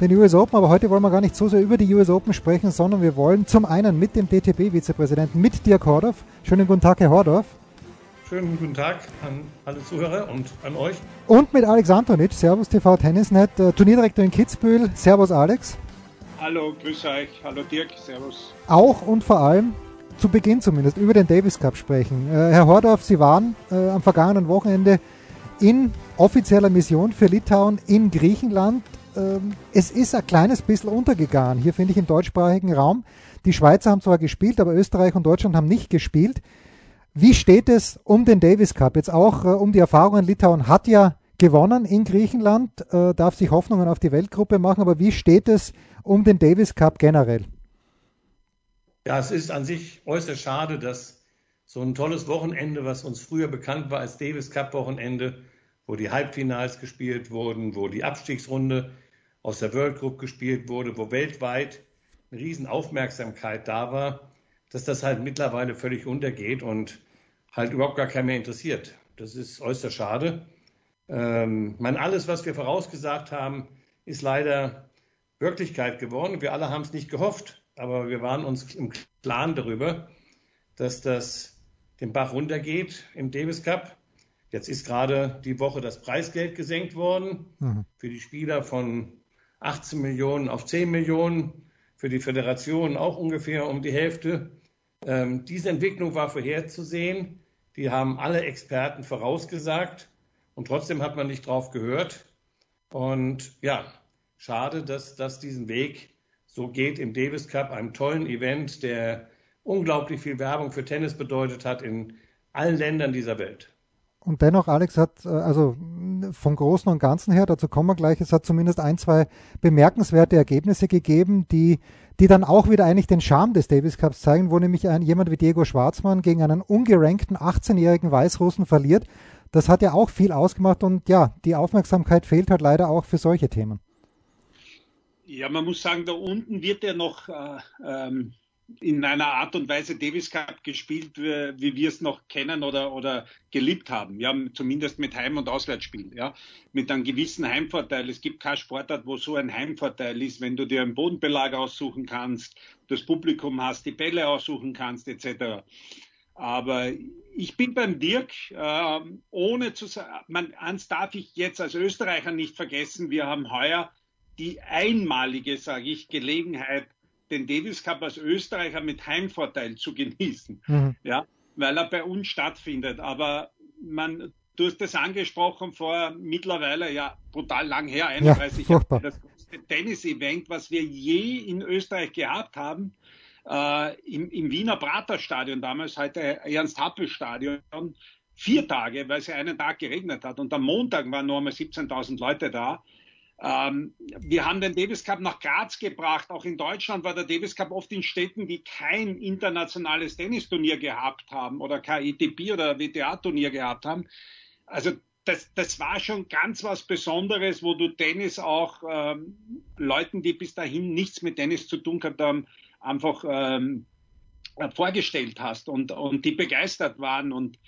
den US Open. Aber heute wollen wir gar nicht so sehr über die US Open sprechen, sondern wir wollen zum einen mit dem DTB-Vizepräsidenten, mit Dirk Hordorf. Schönen guten Tag, Herr Hordorf. Schönen guten Tag an alle Zuhörer und an euch. Und mit Alex Antonic, Servus TV Tennisnet, äh, Turnierdirektor in Kitzbühel. Servus, Alex. Hallo, grüß euch. Hallo, Dirk. Servus. Auch und vor allem zu Beginn zumindest über den Davis Cup sprechen. Äh, Herr Hordorf, Sie waren äh, am vergangenen Wochenende in offizieller Mission für Litauen in Griechenland. Ähm, es ist ein kleines bisschen untergegangen, hier finde ich im deutschsprachigen Raum. Die Schweizer haben zwar gespielt, aber Österreich und Deutschland haben nicht gespielt. Wie steht es um den Davis Cup? Jetzt auch äh, um die Erfahrungen. Litauen hat ja gewonnen in Griechenland, äh, darf sich Hoffnungen auf die Weltgruppe machen, aber wie steht es um den Davis Cup generell? Ja, es ist an sich äußerst schade, dass so ein tolles Wochenende, was uns früher bekannt war als Davis Cup Wochenende, wo die Halbfinals gespielt wurden, wo die Abstiegsrunde aus der World Group gespielt wurde, wo weltweit eine riesen Aufmerksamkeit da war, dass das halt mittlerweile völlig untergeht und halt überhaupt gar keinen mehr interessiert. Das ist äußerst schade. Ähm, man, alles, was wir vorausgesagt haben, ist leider Wirklichkeit geworden. Wir alle haben es nicht gehofft aber wir waren uns im Klaren darüber, dass das den Bach runtergeht im Davis Cup. Jetzt ist gerade die Woche das Preisgeld gesenkt worden mhm. für die Spieler von 18 Millionen auf 10 Millionen, für die Föderation auch ungefähr um die Hälfte. Ähm, diese Entwicklung war vorherzusehen. Die haben alle Experten vorausgesagt und trotzdem hat man nicht drauf gehört. Und ja, schade, dass das diesen Weg so geht im Davis Cup, einem tollen Event, der unglaublich viel Werbung für Tennis bedeutet hat in allen Ländern dieser Welt. Und dennoch, Alex hat, äh, also vom Großen und Ganzen her, dazu kommen wir gleich, es hat zumindest ein, zwei bemerkenswerte Ergebnisse gegeben, die, die dann auch wieder eigentlich den Charme des Davis Cups zeigen, wo nämlich ein, jemand wie Diego Schwarzmann gegen einen ungerankten 18-jährigen Weißrussen verliert. Das hat ja auch viel ausgemacht und ja, die Aufmerksamkeit fehlt halt leider auch für solche Themen. Ja, man muss sagen, da unten wird ja noch äh, ähm, in einer Art und Weise Davis Cup gespielt, wie, wir es noch kennen oder, oder geliebt haben. Ja, zumindest mit Heim- und Auswärtsspiel. Ja, mit einem gewissen Heimvorteil. Es gibt kein Sportart, wo so ein Heimvorteil ist, wenn du dir einen Bodenbelag aussuchen kannst, das Publikum hast, die Bälle aussuchen kannst, etc. Aber ich bin beim Dirk, äh, ohne zu sagen, eins darf ich jetzt als Österreicher nicht vergessen, wir haben heuer die einmalige, sage ich, Gelegenheit, den Davis Cup als Österreicher mit Heimvorteil zu genießen, mhm. ja, weil er bei uns stattfindet. Aber man, du hast das angesprochen vor mittlerweile ja brutal lang her, 31 ja, Jahre, das größte Tennis-Event, was wir je in Österreich gehabt haben, äh, im, im Wiener Praterstadion damals, heute Ernst-Happel-Stadion, vier Tage, weil es ja einen Tag geregnet hat. Und am Montag waren nur einmal 17.000 Leute da. Ähm, wir haben den Davis Cup nach Graz gebracht. Auch in Deutschland war der Davis Cup oft in Städten, die kein internationales Tennisturnier gehabt haben oder kein ETP oder WTA-Turnier gehabt haben. Also das, das war schon ganz was Besonderes, wo du Tennis auch ähm, Leuten, die bis dahin nichts mit Tennis zu tun gehabt haben, einfach ähm, vorgestellt hast und, und die begeistert waren. Und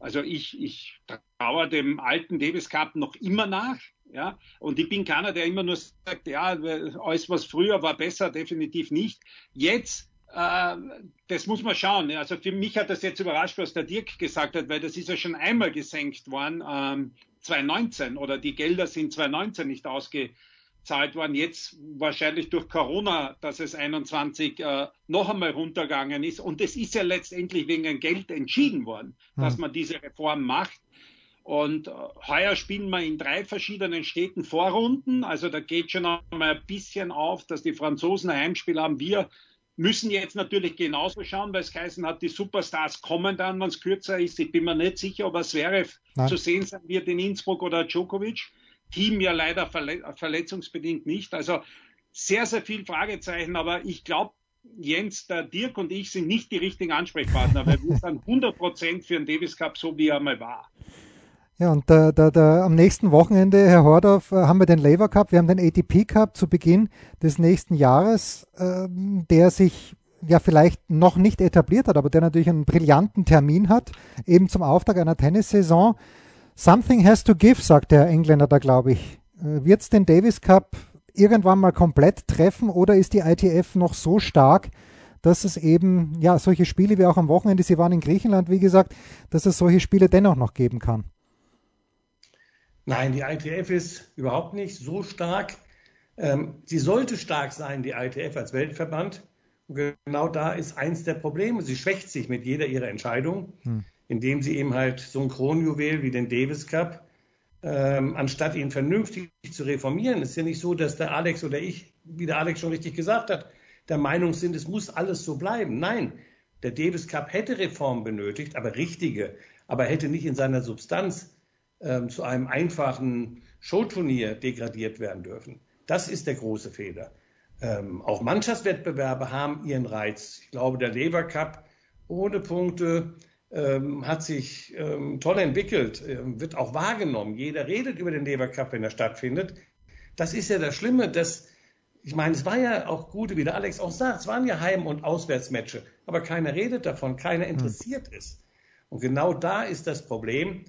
also ich, ich traue dem alten Davis Cup noch immer nach. Ja, und ich bin keiner, der immer nur sagt, ja, alles was früher war besser, definitiv nicht. Jetzt, äh, das muss man schauen. Also für mich hat das jetzt überrascht, was der Dirk gesagt hat, weil das ist ja schon einmal gesenkt worden, ähm, 2019 oder die Gelder sind 2019 nicht ausgezahlt worden. Jetzt wahrscheinlich durch Corona, dass es 21 äh, noch einmal runtergegangen ist. Und es ist ja letztendlich wegen Geld entschieden worden, dass hm. man diese Reform macht. Und äh, heuer spielen wir in drei verschiedenen Städten Vorrunden. Also da geht schon einmal ein bisschen auf, dass die Franzosen ein Heimspiel haben. Wir müssen jetzt natürlich genauso schauen, weil es geheißen hat, die Superstars kommen dann, wenn es kürzer ist. Ich bin mir nicht sicher, ob es Zverev zu sehen sein wird in Innsbruck oder Djokovic. Team ja leider verletzungsbedingt nicht. Also sehr, sehr viel Fragezeichen, aber ich glaube, Jens, der Dirk und ich sind nicht die richtigen Ansprechpartner, weil wir sind 100 Prozent für den Davis Cup, so wie er mal war. Ja, und da, da, da, am nächsten Wochenende, Herr Hordorf, äh, haben wir den Labour Cup, wir haben den ATP Cup zu Beginn des nächsten Jahres, äh, der sich ja vielleicht noch nicht etabliert hat, aber der natürlich einen brillanten Termin hat, eben zum Auftakt einer Tennissaison. Something has to give, sagt der Engländer da, glaube ich. Äh, Wird es den Davis Cup irgendwann mal komplett treffen oder ist die ITF noch so stark, dass es eben ja solche Spiele wie auch am Wochenende, Sie waren in Griechenland, wie gesagt, dass es solche Spiele dennoch noch geben kann? Nein, die ITF ist überhaupt nicht so stark. Ähm, sie sollte stark sein, die ITF als Weltverband. Und genau da ist eins der Probleme. Sie schwächt sich mit jeder ihrer Entscheidungen, hm. indem sie eben halt so ein Kronjuwel wie den Davis Cup, ähm, anstatt ihn vernünftig zu reformieren, ist ja nicht so, dass der Alex oder ich, wie der Alex schon richtig gesagt hat, der Meinung sind, es muss alles so bleiben. Nein, der Davis Cup hätte Reformen benötigt, aber richtige, aber hätte nicht in seiner Substanz ähm, zu einem einfachen Showturnier degradiert werden dürfen. Das ist der große Fehler. Ähm, auch Mannschaftswettbewerbe haben ihren Reiz. Ich glaube, der Lever Cup ohne Punkte ähm, hat sich ähm, toll entwickelt, ähm, wird auch wahrgenommen. Jeder redet über den Lever Cup, wenn er stattfindet. Das ist ja das Schlimme, dass ich meine, es war ja auch gut, wie der Alex auch sagt, es waren ja Heim- und Auswärtsmatches, aber keiner redet davon, keiner interessiert hm. ist. Und genau da ist das Problem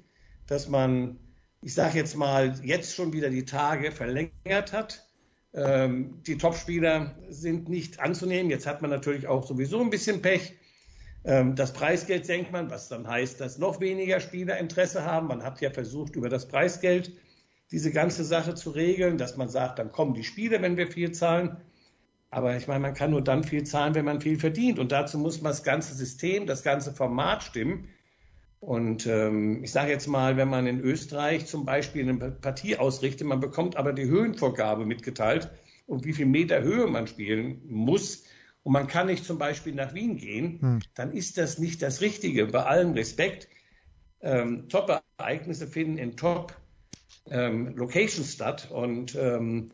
dass man, ich sage jetzt mal, jetzt schon wieder die Tage verlängert hat. Ähm, die Topspieler sind nicht anzunehmen. Jetzt hat man natürlich auch sowieso ein bisschen Pech. Ähm, das Preisgeld senkt man, was dann heißt, dass noch weniger Spieler Interesse haben. Man hat ja versucht, über das Preisgeld diese ganze Sache zu regeln, dass man sagt, dann kommen die Spieler, wenn wir viel zahlen. Aber ich meine, man kann nur dann viel zahlen, wenn man viel verdient. Und dazu muss man das ganze System, das ganze Format stimmen. Und ähm, ich sage jetzt mal, wenn man in Österreich zum Beispiel eine Partie ausrichtet, man bekommt aber die Höhenvorgabe mitgeteilt und wie viel Meter Höhe man spielen muss und man kann nicht zum Beispiel nach Wien gehen, hm. dann ist das nicht das Richtige. Bei allem Respekt, ähm, Top-Ereignisse finden in Top-Locations ähm, statt und ähm,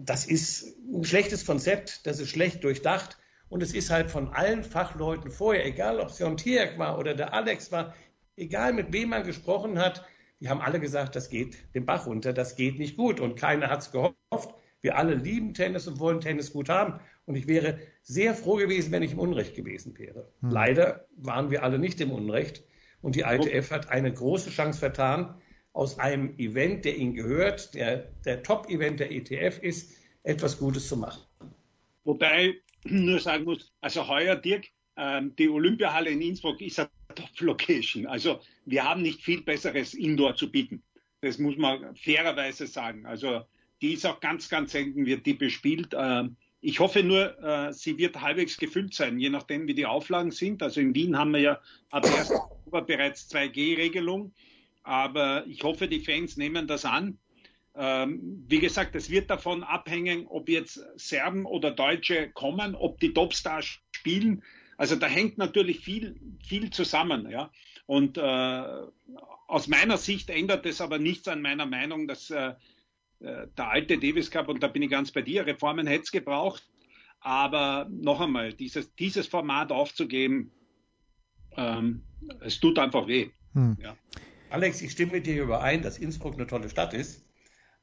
das ist ein schlechtes Konzept, das ist schlecht durchdacht. Und es ist halt von allen Fachleuten vorher, egal ob es Jon Tierk war oder der Alex war, egal mit wem man gesprochen hat, die haben alle gesagt, das geht den Bach runter, das geht nicht gut. Und keiner hat es gehofft. Wir alle lieben Tennis und wollen Tennis gut haben. Und ich wäre sehr froh gewesen, wenn ich im Unrecht gewesen wäre. Hm. Leider waren wir alle nicht im Unrecht. Und die ITF hat eine große Chance vertan, aus einem Event, der ihnen gehört, der der Top-Event der ETF ist, etwas Gutes zu machen. Wobei nur sagen muss, also heuer, Dirk, ähm, die Olympiahalle in Innsbruck ist eine Top-Location. Also wir haben nicht viel Besseres Indoor zu bieten. Das muss man fairerweise sagen. Also die ist auch ganz, ganz selten, wird die bespielt. Ähm, ich hoffe nur, äh, sie wird halbwegs gefüllt sein, je nachdem, wie die Auflagen sind. Also in Wien haben wir ja ab 1. Oktober bereits 2G-Regelung. Aber ich hoffe, die Fans nehmen das an. Ähm, wie gesagt, es wird davon abhängen, ob jetzt Serben oder Deutsche kommen, ob die Topstars spielen. Also da hängt natürlich viel, viel zusammen. Ja? Und äh, aus meiner Sicht ändert es aber nichts an meiner Meinung, dass äh, äh, der alte Davis Cup, und da bin ich ganz bei dir, Reformen hätte es gebraucht. Aber noch einmal, dieses, dieses Format aufzugeben, ähm, es tut einfach weh. Hm. Ja. Alex, ich stimme mit dir überein, dass Innsbruck eine tolle Stadt ist.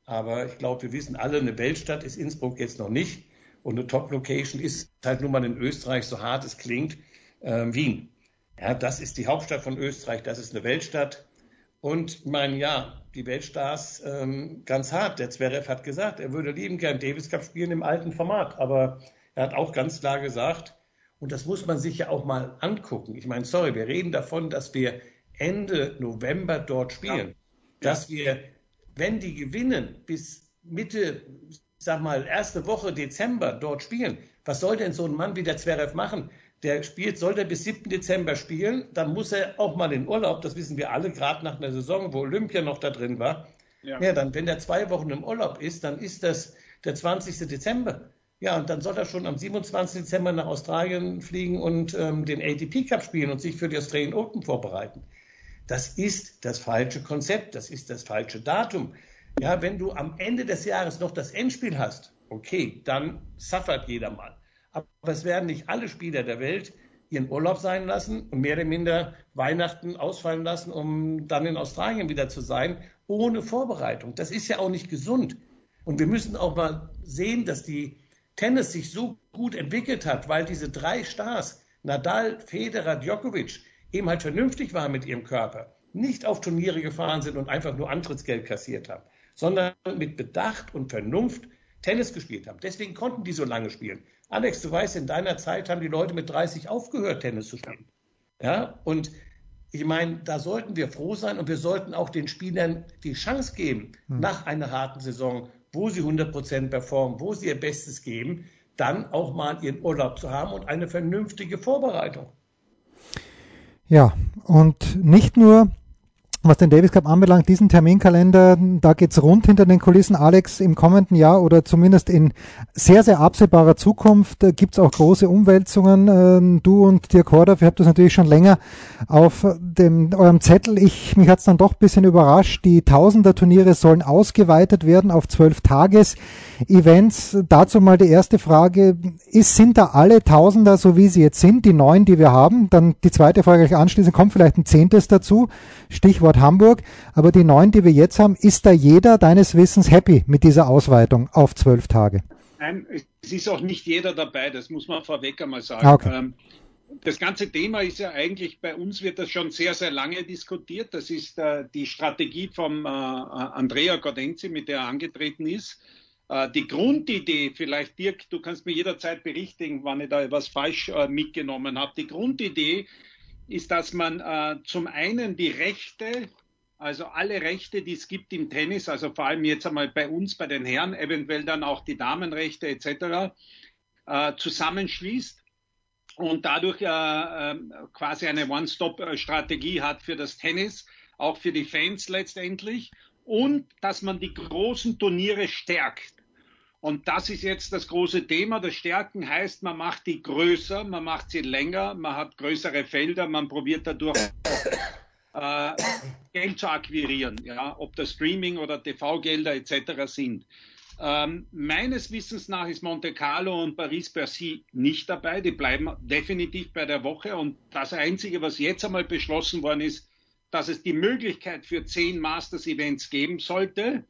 Aber ich glaube, wir wissen alle, eine Weltstadt ist Innsbruck jetzt noch nicht. Und eine Top-Location ist halt nun mal in Österreich, so hart es klingt, äh, Wien. Ja, das ist die Hauptstadt von Österreich, das ist eine Weltstadt. Und ich meine, ja, die Weltstars ähm, ganz hart. Der Zverev hat gesagt, er würde lieben gern Davis Cup spielen im alten Format. Aber er hat auch ganz klar gesagt, und das muss man sich ja auch mal angucken. Ich meine, sorry, wir reden davon, dass wir Ende November dort spielen. Ja. Dass wir wenn die gewinnen, bis Mitte, sag mal, erste Woche Dezember dort spielen, was soll denn so ein Mann wie der Zverev machen? der spielt, sollte er bis 7. Dezember spielen, dann muss er auch mal in Urlaub, das wissen wir alle, gerade nach einer Saison, wo Olympia noch da drin war. Ja. ja, dann, wenn er zwei Wochen im Urlaub ist, dann ist das der 20. Dezember. Ja, und dann soll er schon am 27. Dezember nach Australien fliegen und ähm, den ATP Cup spielen und sich für die Australian Open vorbereiten. Das ist das falsche Konzept, das ist das falsche Datum. Ja, wenn du am Ende des Jahres noch das Endspiel hast, okay, dann suffert jeder mal. Aber es werden nicht alle Spieler der Welt ihren Urlaub sein lassen und mehr oder minder Weihnachten ausfallen lassen, um dann in Australien wieder zu sein, ohne Vorbereitung. Das ist ja auch nicht gesund. Und wir müssen auch mal sehen, dass die Tennis sich so gut entwickelt hat, weil diese drei Stars, Nadal, Federer, Djokovic, eben halt vernünftig waren mit ihrem Körper, nicht auf Turniere gefahren sind und einfach nur Antrittsgeld kassiert haben, sondern mit Bedacht und Vernunft Tennis gespielt haben. Deswegen konnten die so lange spielen. Alex, du weißt, in deiner Zeit haben die Leute mit 30 aufgehört, Tennis zu spielen. Ja, und ich meine, da sollten wir froh sein und wir sollten auch den Spielern die Chance geben, hm. nach einer harten Saison, wo sie 100 Prozent performen, wo sie ihr Bestes geben, dann auch mal ihren Urlaub zu haben und eine vernünftige Vorbereitung. Ja, und nicht nur was den Davis Cup anbelangt, diesen Terminkalender, da geht's rund hinter den Kulissen. Alex, im kommenden Jahr oder zumindest in sehr, sehr absehbarer Zukunft äh, gibt's auch große Umwälzungen. Ähm, du und Dirk Hordaff, ihr habt das natürlich schon länger auf dem, eurem Zettel. Ich, mich hat's dann doch bisschen überrascht. Die Tausender-Turniere sollen ausgeweitet werden auf zwölf Tages. Events. Dazu mal die erste Frage. Ist, sind da alle Tausender, so wie sie jetzt sind, die neun, die wir haben? Dann die zweite Frage gleich anschließend, kommt vielleicht ein Zehntes dazu. Stichwort Hamburg. Aber die neun, die wir jetzt haben, ist da jeder deines Wissens happy mit dieser Ausweitung auf zwölf Tage? Nein, es ist auch nicht jeder dabei, das muss man vorweg einmal sagen. Ah, okay. Ähm, das ganze Thema ist ja eigentlich, bei uns wird das schon sehr, sehr lange diskutiert. Das ist äh, die Strategie von äh, Andrea Gaudenzi, mit der er angetreten ist. Äh, die Grundidee, vielleicht Dirk, du kannst mir jederzeit berichtigen, wann ich da etwas falsch mitgenommen habe. Die Grundidee ist, dass man äh, zum einen die Rechte, also alle Rechte, die es gibt im Tennis, also vor allem jetzt einmal bei uns, bei den Herren, eventuell dann auch die Damenrechte etc., zusammenschließt und dadurch quasi eine One-Stop-Strategie hat für das Tennis, auch für die Fans letztendlich und dass man die großen Turniere stärkt. Und das ist jetzt das große Thema. Das Stärken heißt, man macht die größer, man macht sie länger, man hat größere Felder, man probiert dadurch äh, Geld zu akquirieren, ja, ob das Streaming oder TV-Gelder etc. sind. Ähm, meines Wissens nach ist Monte Carlo und Paris-Bercy nicht dabei. Die bleiben definitiv bei der Woche. Und das Einzige, was jetzt einmal beschlossen worden ist, dass es die Möglichkeit für zehn Masters-Events geben sollte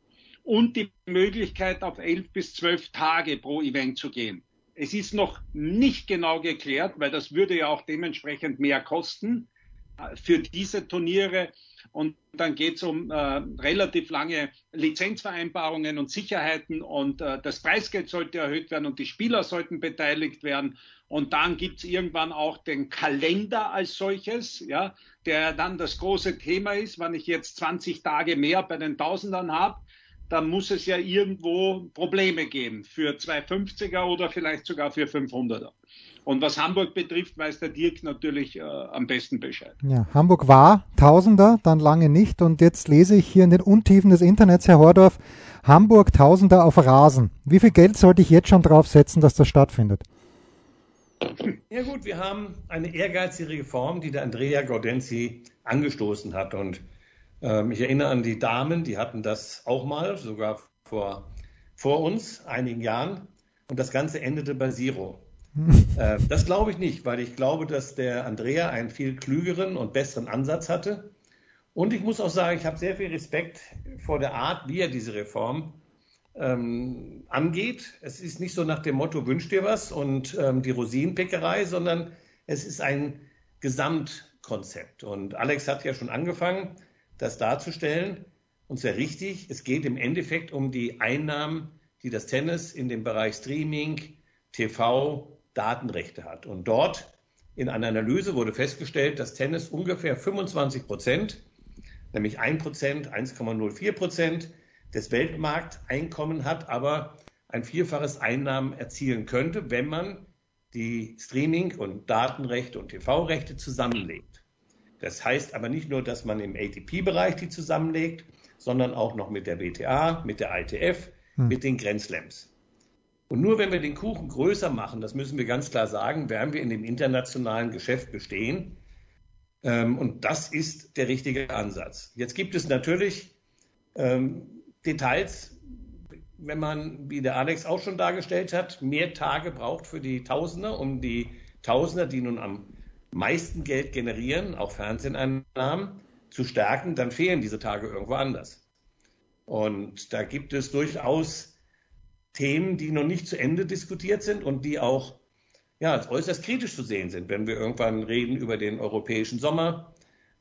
und die Möglichkeit, auf elf bis zwölf Tage pro Event zu gehen. Es ist noch nicht genau geklärt, weil das würde ja auch dementsprechend mehr kosten äh, für diese Turniere. Und dann geht es um äh, relativ lange Lizenzvereinbarungen und Sicherheiten und äh, das Preisgeld sollte erhöht werden und die Spieler sollten beteiligt werden. Und dann gibt es irgendwann auch den Kalender als solches, ja, der dann das große Thema ist. Wenn ich jetzt 20 Tage mehr bei den Tausendern habe, dann muss es ja irgendwo Probleme geben für 250er oder vielleicht sogar für 500er. Und was Hamburg betrifft, weiß der Dirk natürlich äh, am besten Bescheid. Ja, Hamburg war Tausender, dann lange nicht. Und jetzt lese ich hier in den Untiefen des Internets, Herr Hordorf, Hamburg Tausender auf Rasen. Wie viel Geld sollte ich jetzt schon drauf setzen, dass das stattfindet? Ja gut, wir haben eine ehrgeizige Reform, die der Andrea Gaudenzi angestoßen hat. Und ähm, ich erinnere an die Damen, die hatten das auch mal, sogar vor, vor uns, einigen Jahren. Und das Ganze endete bei Zero. äh, das glaube ich nicht, weil ich glaube, dass der Andrea einen viel klügeren und besseren Ansatz hatte. Und ich muss auch sagen, ich habe sehr viel Respekt vor der Art, wie er diese Reform ähm, angeht. Es ist nicht so nach dem Motto, wünsch dir was und ähm, die Rosinenpickerei, sondern es ist ein Gesamtkonzept. Und Alex hat ja schon angefangen das darzustellen. Und sehr richtig, es geht im Endeffekt um die Einnahmen, die das Tennis in dem Bereich Streaming, TV, Datenrechte hat. Und dort in einer Analyse wurde festgestellt, dass Tennis ungefähr 25 Prozent, nämlich 1 Prozent, 1,04 Prozent des Weltmarkteinkommen hat, aber ein vierfaches Einnahmen erzielen könnte, wenn man die Streaming- und Datenrechte und TV-Rechte zusammenlegt. Das heißt aber nicht nur, dass man im ATP-Bereich die zusammenlegt, sondern auch noch mit der WTA, mit der ITF, hm. mit den Grenzslams. Und nur wenn wir den Kuchen größer machen, das müssen wir ganz klar sagen, werden wir in dem internationalen Geschäft bestehen. Ähm, und das ist der richtige Ansatz. Jetzt gibt es natürlich ähm, Details, wenn man, wie der Alex auch schon dargestellt hat, mehr Tage braucht für die Tausender, um die Tausender, die nun am meisten Geld generieren, auch Fernseheinnahmen, zu stärken, dann fehlen diese Tage irgendwo anders. Und da gibt es durchaus Themen, die noch nicht zu Ende diskutiert sind und die auch ja, als äußerst kritisch zu sehen sind, wenn wir irgendwann reden über den europäischen Sommer,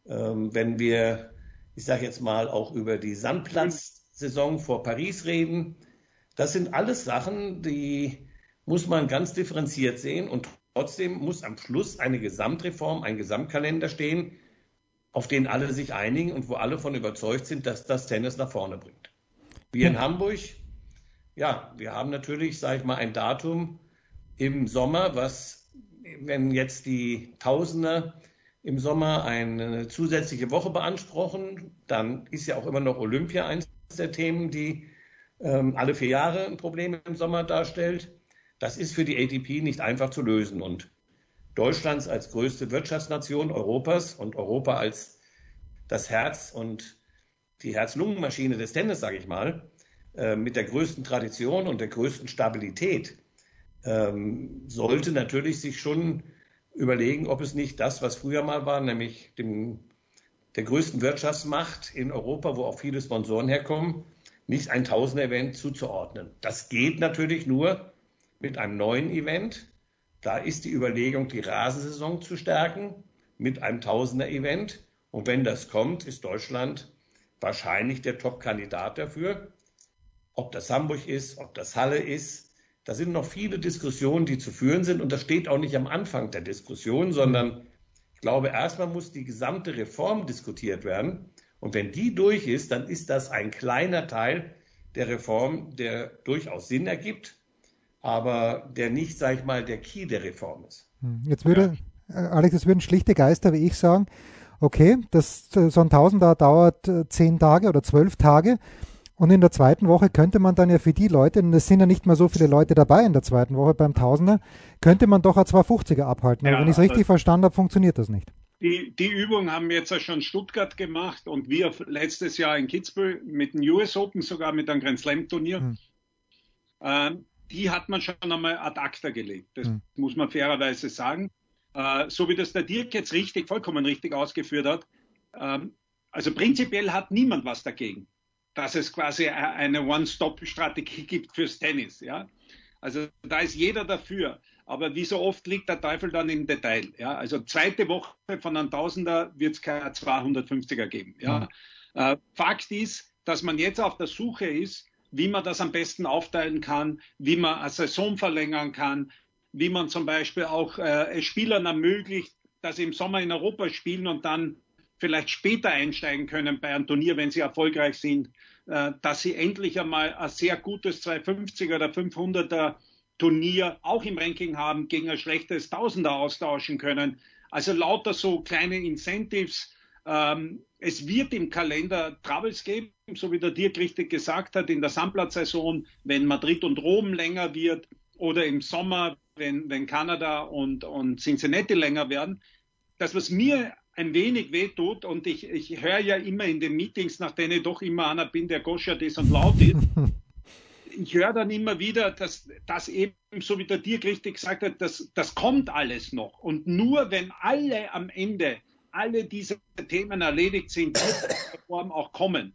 ähm, wenn wir, ich sage jetzt mal, auch über die Sandplatzsaison vor Paris reden. Das sind alles Sachen, die muss man ganz differenziert sehen und trotzdem muss am Schluss eine Gesamtreform, ein Gesamtkalender stehen, auf den alle sich einigen und wo alle von überzeugt sind, dass das Tennis nach vorne bringt. Wir in Hamburg, ja, wir haben natürlich, sage ich mal, ein Datum, im Sommer, was, wenn jetzt die Tausender im Sommer eine zusätzliche Woche beanspruchen, dann ist ja auch immer noch Olympia eines der Themen, die ähm, alle vier Jahre ein Problem im Sommer darstellt. Das ist für die ATP nicht einfach zu lösen. Und Deutschlands als größte Wirtschaftsnation Europas und Europa als das Herz und die Herz-Lungen-Maschine des Tennis, sage ich mal, äh, mit der größten Tradition und der größten Stabilität, ähm, sollte natürlich sich schon überlegen, ob es nicht das, was früher mal war, nämlich dem, der größten Wirtschaftsmacht in Europa, wo auch viele Sponsoren herkommen, nicht ein Tausender-Event zuzuordnen. Das geht natürlich nur mit einem neuen Event. Da ist die Überlegung, die Rasensaison zu stärken mit einem Tausender-Event. Und wenn das kommt, ist Deutschland wahrscheinlich der Top-Kandidat dafür. Ob das Hamburg ist, ob das Halle ist, da sind noch viele Diskussionen, die zu führen sind. Und das steht auch nicht am Anfang der Diskussion, sondern ich glaube, erstmal muss die gesamte Reform diskutiert werden. Und wenn die durch ist, dann ist das ein kleiner Teil der Reform, der durchaus Sinn ergibt, aber der nicht, sage ich mal, der Key der Reform ist. Hm, jetzt würde, ja. Äh, Alex, es würden schlichte Geister wie ich sagen, okay, das, so ein Tausender dauert äh, zehn Tage oder zwölf Tage. Und in der zweiten Woche könnte man dann ja für die Leute, und es sind ja nicht mehr so viele Leute dabei in der zweiten Woche beim Tausender, könnte man doch ein 250er abhalten. Ja, Aber wenn ich es richtig also verstanden habe, funktioniert das nicht. Die, die Übung haben jetzt ja schon Stuttgart gemacht und wir letztes Jahr in Kitzbühel mit dem US Open, sogar mit einem Grand Slam Turnier. Hm. Ähm, die hat man schon einmal ad acta gelegt. Das hm. muss man fairerweise sagen. Äh, so wie das der Dirk jetzt richtig, vollkommen richtig ausgeführt hat. Ähm, also prinzipiell hat niemand was dagegen dass es quasi eine One-Stop-Strategie gibt fürs Tennis. Ja? Also da ist jeder dafür. Aber wie so oft liegt der Teufel dann im Detail. Ja? Also zweite Woche von einem Tausender wird es keine 250er geben. Ja? Mhm. Äh, Fakt ist, dass man jetzt auf der Suche ist, wie man das am besten aufteilen kann, wie man eine Saison verlängern kann, wie man zum Beispiel auch äh, Spielern ermöglicht, dass sie im Sommer in Europa spielen und dann vielleicht später einsteigen können bei einem Turnier, wenn sie erfolgreich sind, äh, dass sie endlich einmal ein sehr gutes 250er oder 500er Turnier auch im Ranking haben, gegen ein schlechtes Tausender austauschen können. Also lauter so kleine Incentives. Ähm, es wird im Kalender Troubles geben, so wie der Dirk richtig gesagt hat, in der Sandplatzsaison, wenn Madrid und Rom länger wird oder im Sommer, wenn, wenn Kanada und, und Cincinnati länger werden. Das, was mir ein wenig wehtut und ich, ich höre ja immer in den Meetings, nach denen ich doch immer einer bin, der goschert ist und laut ist. ich höre dann immer wieder, dass das eben, so wie der Dirk richtig gesagt hat, das, das kommt alles noch. Und nur wenn alle am Ende, alle diese Themen erledigt sind, die Reform auch kommen.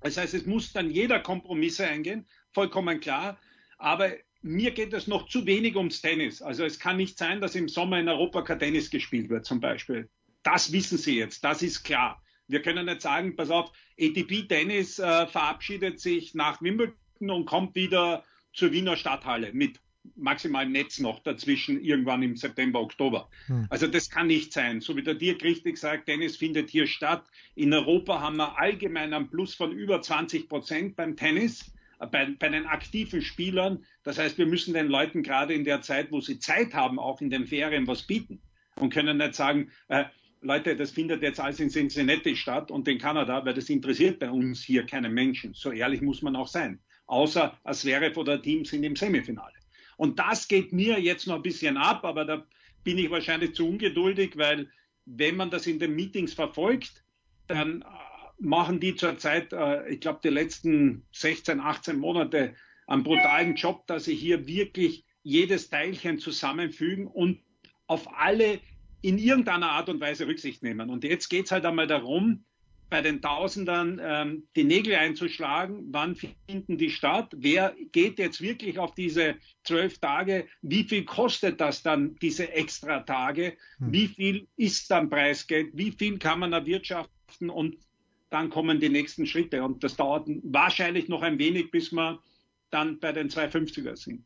Das heißt, es muss dann jeder Kompromisse eingehen, vollkommen klar. Aber mir geht es noch zu wenig ums Tennis. Also es kann nicht sein, dass im Sommer in Europa kein Tennis gespielt wird, zum Beispiel. Das wissen sie jetzt, das ist klar. Wir können nicht sagen, pass auf, ATP Tennis äh, verabschiedet sich nach Wimbledon und kommt wieder zur Wiener Stadthalle mit maximalem Netz noch dazwischen irgendwann im September, Oktober. Hm. Also das kann nicht sein. So wie der Dirk richtig sagt, Tennis findet hier statt. In Europa haben wir allgemein einen Plus von über 20 Prozent beim Tennis. bei, bei den aktiven Spielern. Das heißt, wir müssen den Leuten gerade in der Zeit, wo sie Zeit haben, auch in den Ferien was bieten und können nicht sagen, äh, Leute, das findet jetzt alles in Cincinnati statt und in Kanada, weil das interessiert bei uns hier keinen Menschen. So ehrlich muss man auch sein. Außer als wäre oder Team sind im Semifinale. Und das geht mir jetzt noch ein bisschen ab, aber da bin ich wahrscheinlich zu ungeduldig, weil wenn man das in den Meetings verfolgt, dann äh, machen die zurzeit, äh, ich glaube, die letzten 16, 18 Monate einen brutalen Job, dass sie hier wirklich jedes Teilchen zusammenfügen und auf alle in irgendeiner Art und Weise Rücksicht nehmen. Und jetzt geht es halt einmal darum, bei den Tausendern ähm, die Nägel einzuschlagen. Wann finden die statt? Wer geht jetzt wirklich auf diese zwölf Tage? Wie viel kostet das dann, diese extra Tage? Hm. Wie viel ist dann Preisgeld? Wie viel kann man erwirtschaften? Und dann kommen die nächsten Schritte. Und das dauert wahrscheinlich noch ein wenig, bis wir dann bei den 250er sind.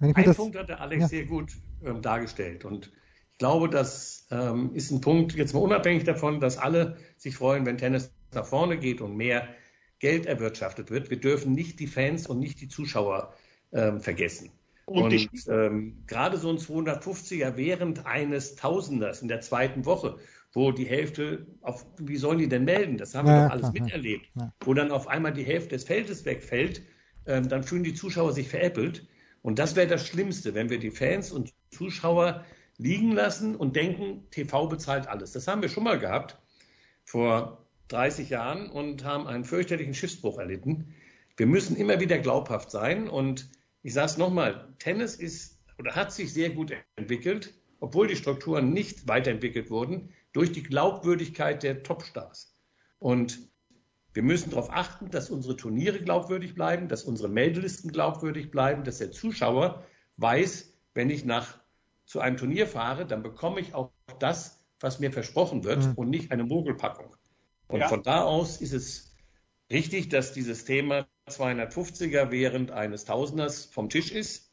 Ein Punkt hat der Alex ja. sehr gut ähm, dargestellt. Und ich glaube, das ähm, ist ein Punkt, jetzt mal unabhängig davon, dass alle sich freuen, wenn Tennis nach vorne geht und mehr Geld erwirtschaftet wird. Wir dürfen nicht die Fans und nicht die Zuschauer ähm, vergessen. Und, und ähm, gerade so ein 250er während eines Tausenders in der zweiten Woche, wo die Hälfte, auf, wie sollen die denn melden? Das haben ja, wir doch alles klar, miterlebt. Ja. Wo dann auf einmal die Hälfte des Feldes wegfällt, ähm, dann fühlen die Zuschauer sich veräppelt. Und das wäre das Schlimmste, wenn wir die Fans und Zuschauer liegen lassen und denken, TV bezahlt alles. Das haben wir schon mal gehabt vor 30 Jahren und haben einen fürchterlichen Schiffsbruch erlitten. Wir müssen immer wieder glaubhaft sein und ich sage es nochmal, Tennis ist oder hat sich sehr gut entwickelt, obwohl die Strukturen nicht weiterentwickelt wurden, durch die Glaubwürdigkeit der Topstars. Und wir müssen darauf achten, dass unsere Turniere glaubwürdig bleiben, dass unsere Meldelisten glaubwürdig bleiben, dass der Zuschauer weiß, wenn ich nach zu einem Turnier fahre, dann bekomme ich auch das, was mir versprochen wird mhm. und nicht eine Mogelpackung. Und ja. von da aus ist es richtig, dass dieses Thema 250er während eines Tausenders vom Tisch ist.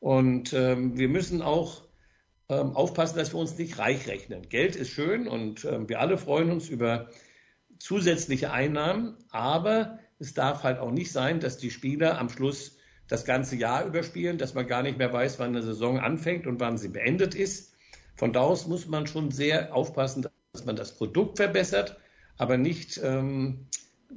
Und ähm, wir müssen auch ähm, aufpassen, dass wir uns nicht reich rechnen. Geld ist schön und ähm, wir alle freuen uns über zusätzliche Einnahmen, aber es darf halt auch nicht sein, dass die Spieler am Schluss das ganze Jahr überspielen, dass man gar nicht mehr weiß, wann eine Saison anfängt und wann sie beendet ist. Von da aus muss man schon sehr aufpassen, dass man das Produkt verbessert, aber nicht ähm,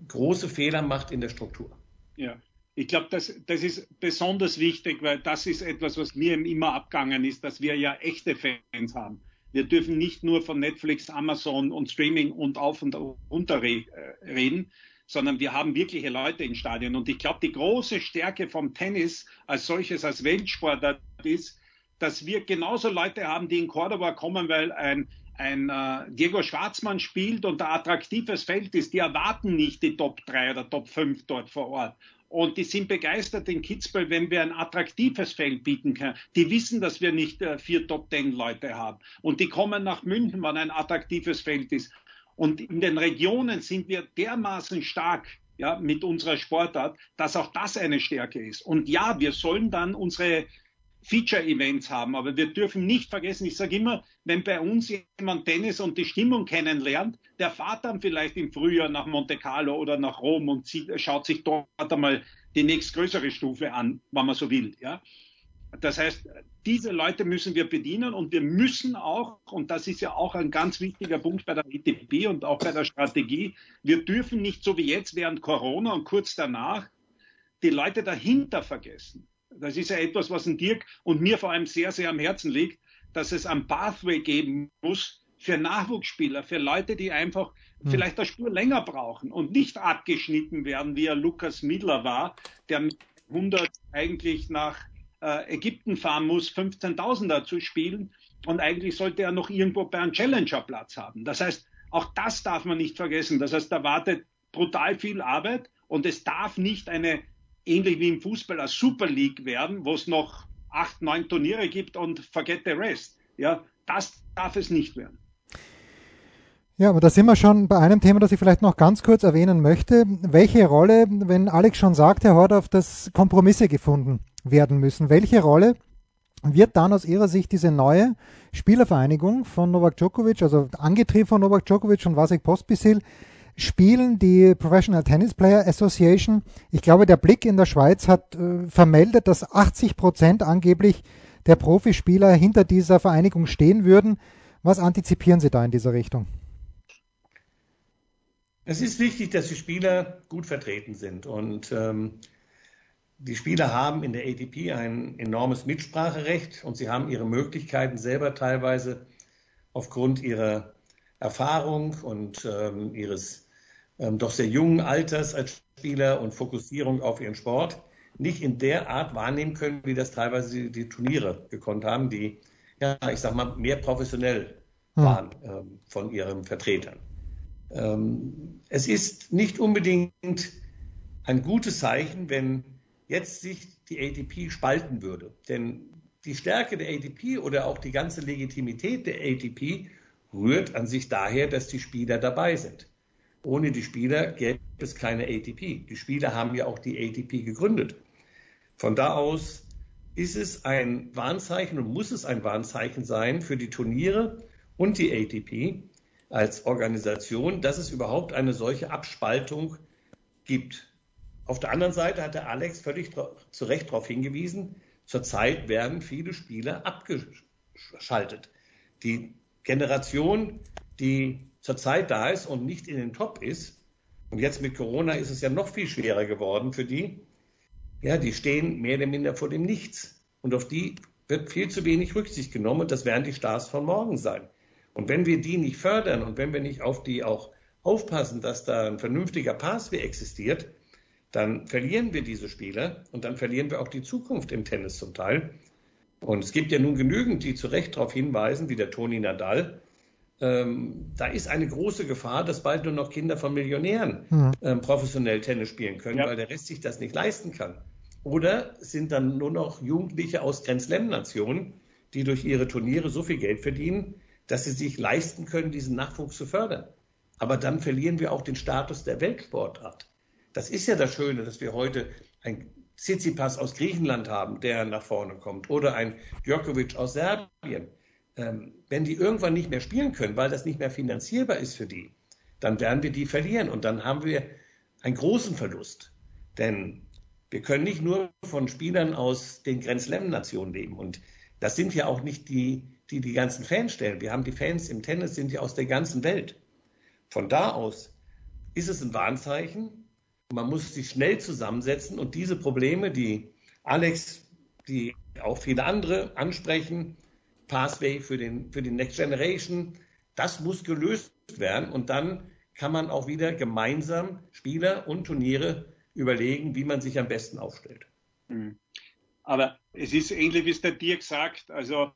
große Fehler macht in der Struktur. Ja, ich glaube, das, das ist besonders wichtig, weil das ist etwas, was mir immer abgegangen ist, dass wir ja echte Fans haben. Wir dürfen nicht nur von Netflix, Amazon und Streaming und auf und runter äh, reden, sondern wir haben wirkliche Leute in Stadien. Und ich glaube, die große Stärke vom Tennis als solches, als Weltsportart ist, dass wir genauso Leute haben, die in Cordoba kommen, weil ein, ein äh, Diego Schwarzmann spielt und ein attraktives Feld ist. Die erwarten nicht die Top 3 oder Top 5 dort vor Ort. Und die sind begeistert in Kitzbühel, wenn wir ein attraktives Feld bieten können. Die wissen, dass wir nicht äh, vier Top Ten Leute haben. Und die kommen nach München, wenn ein attraktives Feld ist. Und in den Regionen sind wir dermaßen stark ja, mit unserer Sportart, dass auch das eine Stärke ist. Und ja, wir sollen dann unsere Feature-Events haben, aber wir dürfen nicht vergessen, ich sage immer, wenn bei uns jemand Tennis und die Stimmung kennenlernt, der fährt dann vielleicht im Frühjahr nach Monte Carlo oder nach Rom und sieht, schaut sich dort einmal die nächstgrößere Stufe an, wenn man so will. Ja? Das heißt, diese Leute müssen wir bedienen und wir müssen auch, und das ist ja auch ein ganz wichtiger Punkt bei der ETP und auch bei der Strategie, wir dürfen nicht so wie jetzt während Corona und kurz danach die Leute dahinter vergessen. Das ist ja etwas, was ein Dirk und mir vor allem sehr, sehr am Herzen liegt, dass es ein Pathway geben muss für Nachwuchsspieler, für Leute, die einfach hm. vielleicht eine Spur länger brauchen und nicht abgeschnitten werden, wie er Lukas Midler war, der mit 100 eigentlich nach Ägypten fahren muss, 15.000er zu spielen. Und eigentlich sollte er noch irgendwo bei einem Challenger Platz haben. Das heißt, auch das darf man nicht vergessen. Das heißt, da wartet brutal viel Arbeit und es darf nicht eine, ähnlich wie im Fußball, eine Super League werden, wo es noch acht, neun Turniere gibt und forget the rest. Ja, das darf es nicht werden. Ja, aber da sind wir schon bei einem Thema, das ich vielleicht noch ganz kurz erwähnen möchte. Welche Rolle, wenn Alex schon sagt, Herr Hordorf, dass Kompromisse gefunden werden müssen, welche Rolle wird dann aus Ihrer Sicht diese neue Spielervereinigung von Novak Djokovic, also angetrieben von Novak Djokovic und Vasek Pospisil, spielen die Professional Tennis Player Association. Ich glaube, der Blick in der Schweiz hat äh, vermeldet, dass 80 Prozent angeblich der Profispieler hinter dieser Vereinigung stehen würden. Was antizipieren Sie da in dieser Richtung? Es ist wichtig, dass die Spieler gut vertreten sind und ähm, die Spieler haben in der ATP ein enormes Mitspracherecht und sie haben ihre Möglichkeiten selber teilweise aufgrund ihrer Erfahrung und ähm, ihres ähm, doch sehr jungen Alters als Spieler und Fokussierung auf ihren Sport nicht in der Art wahrnehmen können, wie das teilweise die, die Turniere gekonnt haben, die, ja, ich sag mal, mehr professionell hm. waren ähm, von ihren Vertretern. Ähm, es ist nicht unbedingt ein gutes Zeichen, wenn jetzt sich die ATP spalten würde. Denn die Stärke der ATP oder auch die ganze Legitimität der ATP rührt an sich daher, dass die Spieler dabei sind. Ohne die Spieler gäbe es keine ATP. Die Spieler haben ja auch die ATP gegründet. Von da aus ist es ein Warnzeichen und muss es ein Warnzeichen sein für die Turniere und die ATP als Organisation, dass es überhaupt eine solche Abspaltung gibt. Auf der anderen Seite hat der Alex völlig zu Recht darauf hingewiesen, zurzeit werden viele Spieler abgeschaltet. Die Generation, die zurzeit da ist und nicht in den Top ist, und jetzt mit Corona ist es ja noch viel schwerer geworden für die, ja, die stehen mehr oder minder vor dem Nichts. Und auf die wird viel zu wenig Rücksicht genommen das werden die Stars von morgen sein. Und wenn wir die nicht fördern und wenn wir nicht auf die auch aufpassen, dass da ein vernünftiger Passway existiert, dann verlieren wir diese Spieler und dann verlieren wir auch die Zukunft im Tennis zum Teil. Und es gibt ja nun genügend, die zu Recht darauf hinweisen, wie der Toni Nadal. Ähm, da ist eine große Gefahr, dass bald nur noch Kinder von Millionären mhm. ähm, professionell Tennis spielen können, ja. weil der Rest sich das nicht leisten kann. Oder sind dann nur noch Jugendliche aus Grand Slam-Nationen, die durch ihre Turniere so viel Geld verdienen, dass sie sich leisten können, diesen Nachwuchs zu fördern. Aber dann verlieren wir auch den Status der Weltsportart. Das ist ja das Schöne, dass wir heute ein Tsitsipas aus Griechenland haben, der nach vorne kommt, oder ein Djokovic aus Serbien. Ähm, wenn die irgendwann nicht mehr spielen können, weil das nicht mehr finanzierbar ist für die, dann werden wir die verlieren und dann haben wir einen großen Verlust. Denn wir können nicht nur von Spielern aus den Grand Slam-Nationen leben. Und das sind ja auch nicht die, die die ganzen Fans stellen. Wir haben die Fans im Tennis, sind ja aus der ganzen Welt. Von da aus ist es ein Warnzeichen. Man muss sich schnell zusammensetzen und diese Probleme, die Alex, die auch viele andere ansprechen, Pathway für, den, für die Next Generation, das muss gelöst werden und dann kann man auch wieder gemeinsam Spieler und Turniere überlegen, wie man sich am besten aufstellt. Mhm. Aber es ist ähnlich, wie es der Dirk sagt. Also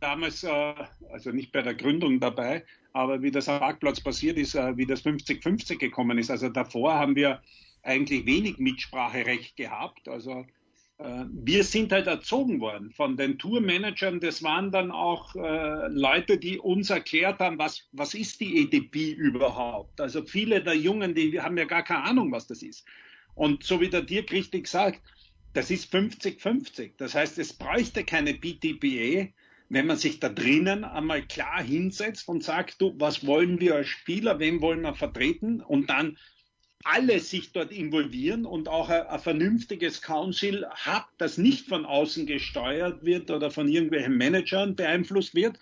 damals, äh, also nicht bei der Gründung dabei, aber wie das am Parkplatz passiert ist, äh, wie das 50-50 gekommen ist. Also davor haben wir eigentlich wenig Mitspracherecht gehabt. Also äh, wir sind halt erzogen worden von den Tourmanagern. Das waren dann auch Leute, die uns erklärt haben, was, was ist die EDP überhaupt. Also viele der Jungen, die haben ja gar keine Ahnung, was das ist. Und so wie der Dirk richtig sagt, das ist 50-50. Das heißt, es bräuchte keine BTPA, wenn man sich da drinnen einmal klar hinsetzt und sagt, du, was wollen wir als Spieler, wen wollen wir vertreten und dann alle sich dort involvieren und auch ein, ein, vernünftiges Council hat, das nicht von außen gesteuert wird oder von irgendwelchen Managern beeinflusst wird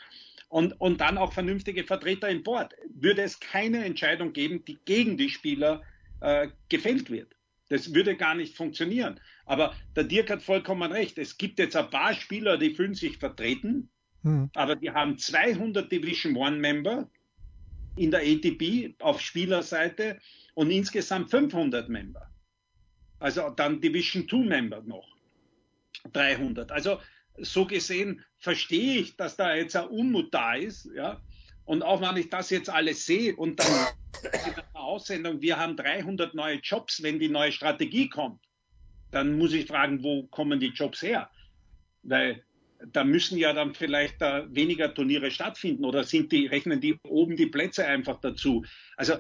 und, und dann auch vernünftige Vertreter im Board, würde es keine Entscheidung geben, die gegen die Spieler äh, gefällt wird. Das würde gar nicht funktionieren. Aber der Dirk hat vollkommen recht. Es gibt jetzt ein paar Spieler, die fühlen sich vertreten hm. Aber die haben 200 Division One Member in der ATP auf Spielerseite und insgesamt 500 Member. Also dann Division 2 Member noch. 300. Also so gesehen verstehe ich, dass da jetzt ein Unmut da ist, ja. Und auch wenn ich das jetzt alles sehe und dann in der Aussendung, wir haben 300 neue Jobs, wenn die neue Strategie kommt, dann muss ich fragen, wo kommen die Jobs her? Weil da müssen ja dann vielleicht da weniger Turniere stattfinden oder sind die, rechnen die oben die Plätze einfach dazu. Also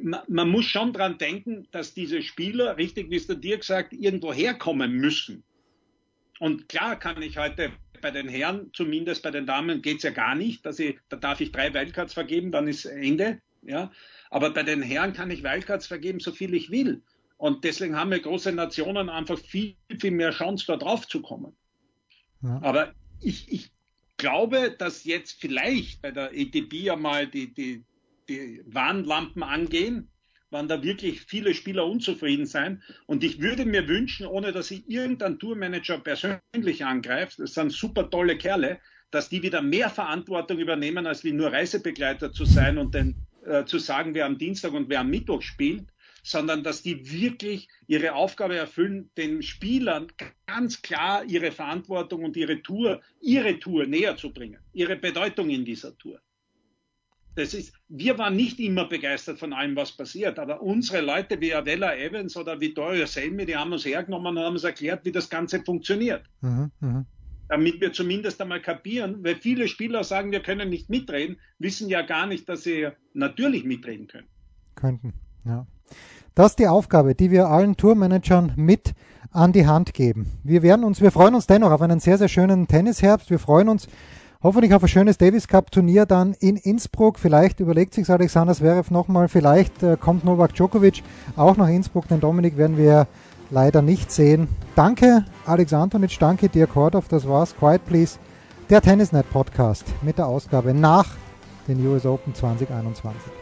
man, man muss schon dran denken, dass diese Spieler, richtig wie es der Dirk sagt, irgendwo herkommen müssen. Und klar kann ich heute bei den Herren, zumindest bei den Damen, geht's ja gar nicht. Dass ich, da darf ich drei Wildcards vergeben, dann ist Ende. Ja, aber bei den Herren kann ich Wildcards vergeben, so viel ich will. Und deswegen haben wir große Nationen einfach viel, viel mehr Chance, da drauf zu kommen. Aber ich, ich glaube, dass jetzt vielleicht bei der ETB ja mal die, die, die Warnlampen angehen, wann da wirklich viele Spieler unzufrieden sein. Und ich würde mir wünschen, ohne dass ich irgendeinen Tourmanager persönlich angreift, das sind super tolle Kerle, dass die wieder mehr Verantwortung übernehmen, als wie nur Reisebegleiter zu sein und den, äh, zu sagen, wer am Dienstag und wer am Mittwoch spielt, sondern dass die wirklich ihre Aufgabe erfüllen, den Spielern ganz klar ihre Verantwortung und ihre Tour, ihre Tour näher zu bringen, ihre Bedeutung in dieser Tour. Das ist, wir waren nicht immer begeistert von allem, was passiert, aber unsere Leute wie Adela Evans oder Vittorio Selmi, die haben uns hergenommen und haben uns erklärt, wie das Ganze funktioniert. Mhm, mh. Damit wir zumindest einmal kapieren, weil viele Spieler sagen, wir können nicht mitreden, wissen ja gar nicht, dass sie natürlich mitreden können. Könnten, ja. Das ist die Aufgabe, die wir allen Tourmanagern mit an die Hand geben. Wir werden uns, wir freuen uns dennoch auf einen sehr, sehr schönen Tennisherbst. Wir freuen uns hoffentlich auf ein schönes Davis Cup Turnier dann in Innsbruck. Vielleicht überlegt sich Alexander Zverev nochmal, vielleicht äh, kommt Novak Djokovic auch nach Innsbruck. Den Dominik werden wir leider nicht sehen. Danke Alex Antonic, danke Dirk Hordorf, das war's. Quiet Please, der Tennisnet Podcast mit der Ausgabe nach den US Open 2021.